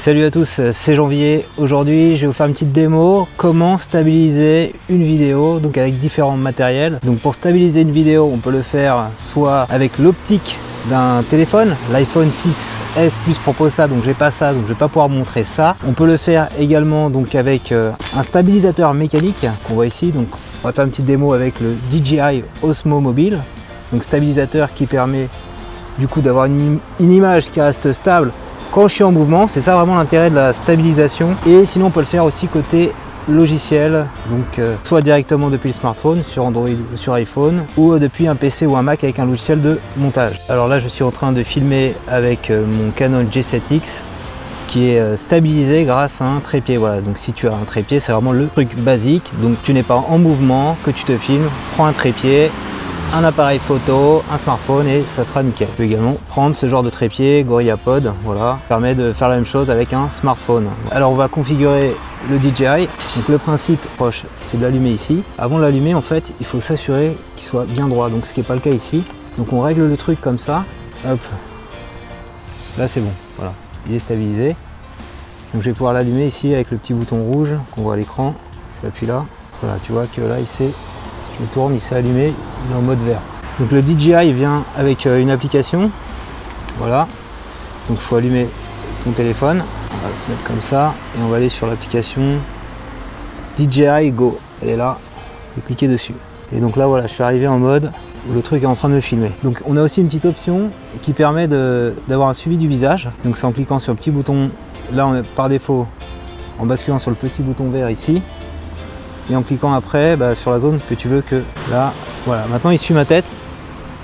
Salut à tous, c'est Janvier. Aujourd'hui, je vais vous faire une petite démo comment stabiliser une vidéo donc avec différents matériels. Donc pour stabiliser une vidéo, on peut le faire soit avec l'optique d'un téléphone, l'iPhone 6S Plus propose ça, donc j'ai pas ça, donc je vais pas pouvoir montrer ça. On peut le faire également donc avec euh, un stabilisateur mécanique qu'on voit ici. Donc on va faire une petite démo avec le DJI Osmo Mobile, donc stabilisateur qui permet du coup d'avoir une, image qui reste stable quand je suis en mouvement. C'est ça vraiment l'intérêt de la stabilisation. Et sinon on peut le faire aussi côté logiciel, donc euh, soit directement depuis le smartphone, sur Android ou sur iPhone, ou euh, depuis un PC ou un Mac avec un logiciel de montage. Alors là je suis en train de filmer avec euh, mon Canon G7X qui est stabilisé grâce à un trépied. Voilà, donc si tu as un trépied, c'est vraiment le truc basique. Donc tu n'es pas en mouvement, que tu te filmes, prends un trépied, un appareil photo, un smartphone et ça sera nickel. Tu peux également prendre ce genre de trépied GorillaPod, voilà, permet de faire la même chose avec un smartphone. Alors on va configurer le DJI. Donc le principe proche, c'est de l'allumer ici. Avant de l'allumer, en fait, il faut s'assurer qu'il soit bien droit, donc ce qui n'est pas le cas ici. Donc on règle le truc comme ça, hop, là c'est bon, voilà, il est stabilisé. Donc je vais pouvoir l'allumer ici avec le petit bouton rouge qu'on voit à l'écran. J'appuie là, voilà, tu vois que là il s'est je tourne, il s'est allumé, il est en mode vert. Donc le DJI vient avec euh, une application. Voilà. Donc il faut allumer ton téléphone. On va se mettre comme ça et on va aller sur l'application DJI Go. Elle est là. Et cliquer dessus. Et donc là voilà, je suis arrivé en mode où le truc est en train de me filmer. Donc on a aussi une petite option qui permet d'avoir un suivi du visage. Donc c'est en cliquant sur le petit bouton, là on est par défaut, en basculant sur le petit bouton vert ici, et en cliquant après bah, sur la zone que tu veux que là voilà. Maintenant il suit ma tête.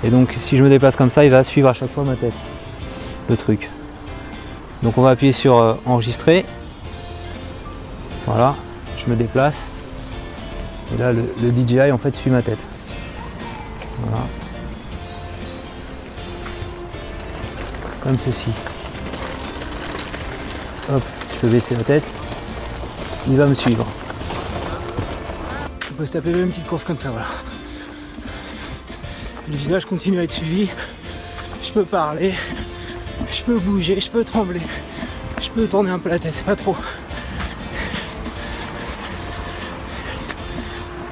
Et donc si je me déplace comme ça il va suivre à chaque fois ma tête. Le truc. Donc on va appuyer sur euh, enregistrer. Voilà. Je me déplace. Et là le, le, DJI en fait suit ma tête. Voilà. Comme ceci. Hop je peux baisser la tête. Il va me suivre on peut se taper une petite course comme ça, voilà. Le visage continue à être suivi. Je peux parler, je peux bouger, je peux trembler, je peux tourner un peu la tête, pas trop.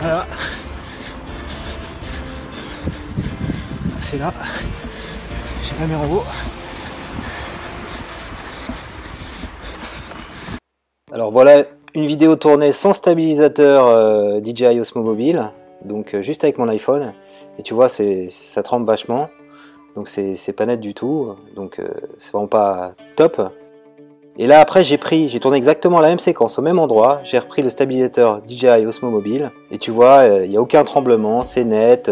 Voilà. C'est là. J'ai la mer en haut. Alors voilà une vidéo tournée sans stabilisateur euh, DJI Osmo Mobile, donc euh, juste avec mon iPhone. Et tu vois, ça tremble vachement, donc c'est pas net du tout, donc euh, c'est vraiment pas top. Et là après j'ai pris, j'ai tourné exactement la même séquence au même endroit, j'ai repris le stabilisateur DJI Osmo Mobile, et tu vois, il n'y a aucun tremblement, c'est net,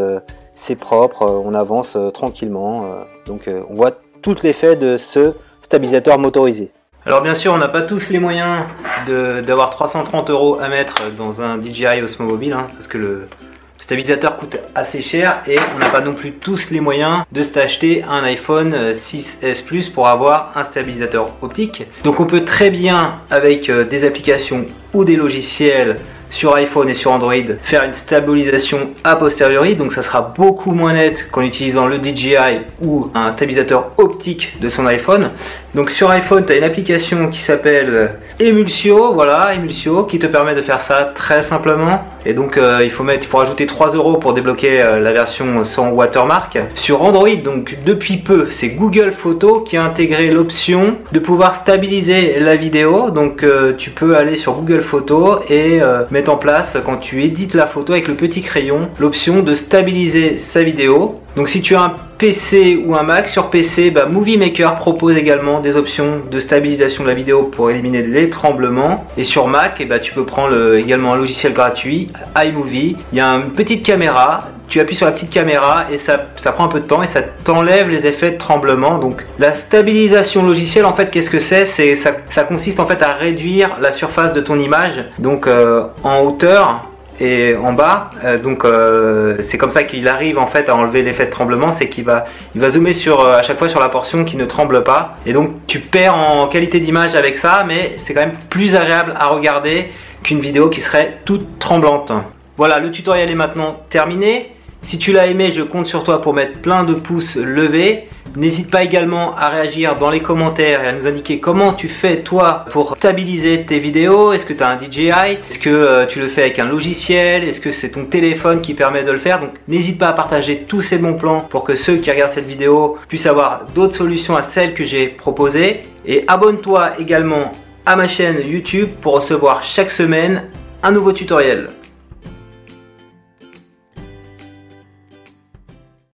c'est propre, on avance tranquillement, donc on voit tout l'effet de ce stabilisateur motorisé. Alors bien sûr, on n'a pas tous les moyens d'avoir 330 euros à mettre dans un DJI Osmo Mobile, hein, parce que le stabilisateur coûte assez cher et on n'a pas non plus tous les moyens de s'acheter un iPhone 6S Plus pour avoir un stabilisateur optique. Donc on peut très bien avec euh, des applications ou des logiciels sur iPhone et sur Android faire une stabilisation a posteriori donc ça sera beaucoup moins net qu'en utilisant le DJI ou un stabilisateur optique de son iPhone donc sur iPhone tu as une application qui s'appelle Emulsio voilà Emulsio qui te permet de faire ça très simplement. Et donc euh, il faut mettre il rajouter 3 euros pour débloquer euh, la version sans watermark. Sur Android donc depuis peu c'est Google Photos qui a intégré l'option de pouvoir stabiliser la vidéo. Donc euh, tu peux aller sur Google Photos et mettre en place quand tu édites la photo avec le petit crayon l'option de stabiliser sa vidéo. Donc si tu as un PC ou un Mac, sur PC, bah, Movie Maker propose également des options de stabilisation de la vidéo pour éliminer les tremblements. Et sur Mac, eh bah, tu peux prendre également un logiciel gratuit, iMovie. Il y a une petite caméra, tu appuies sur la petite caméra et ça, ça prend un peu de temps et ça t'enlève les effets de tremblement. Donc la stabilisation logicielle, en fait, qu'est-ce que c'est? C'est ça, ça, consiste en fait à réduire la surface de ton image, donc euh, en hauteur et en bas. Euh, donc euh, c'est comme ça qu'il arrive en fait à enlever l'effet de tremblement, c'est qu'il va, il va zoomer sur euh, à chaque fois sur la portion qui ne tremble pas. Et donc tu perds en qualité d'image avec ça, mais c'est quand même plus agréable à regarder qu'une vidéo qui serait toute tremblante. Voilà, le tutoriel est maintenant terminé. Si tu l'as aimé, je compte sur toi pour mettre plein de pouces levés. N'hésite pas également à réagir dans les commentaires et à nous indiquer comment tu fais toi pour stabiliser tes vidéos. Est-ce que tu as un DJI Est-ce que euh, tu le fais avec un logiciel? Est-ce que c'est ton téléphone qui permet de le faire? Donc n'hésite pas à partager tous ces bons plans pour que ceux qui regardent cette vidéo puissent avoir d'autres solutions à celles que j'ai proposées. Et abonne-toi également à ma chaîne YouTube pour recevoir chaque semaine un nouveau tutoriel.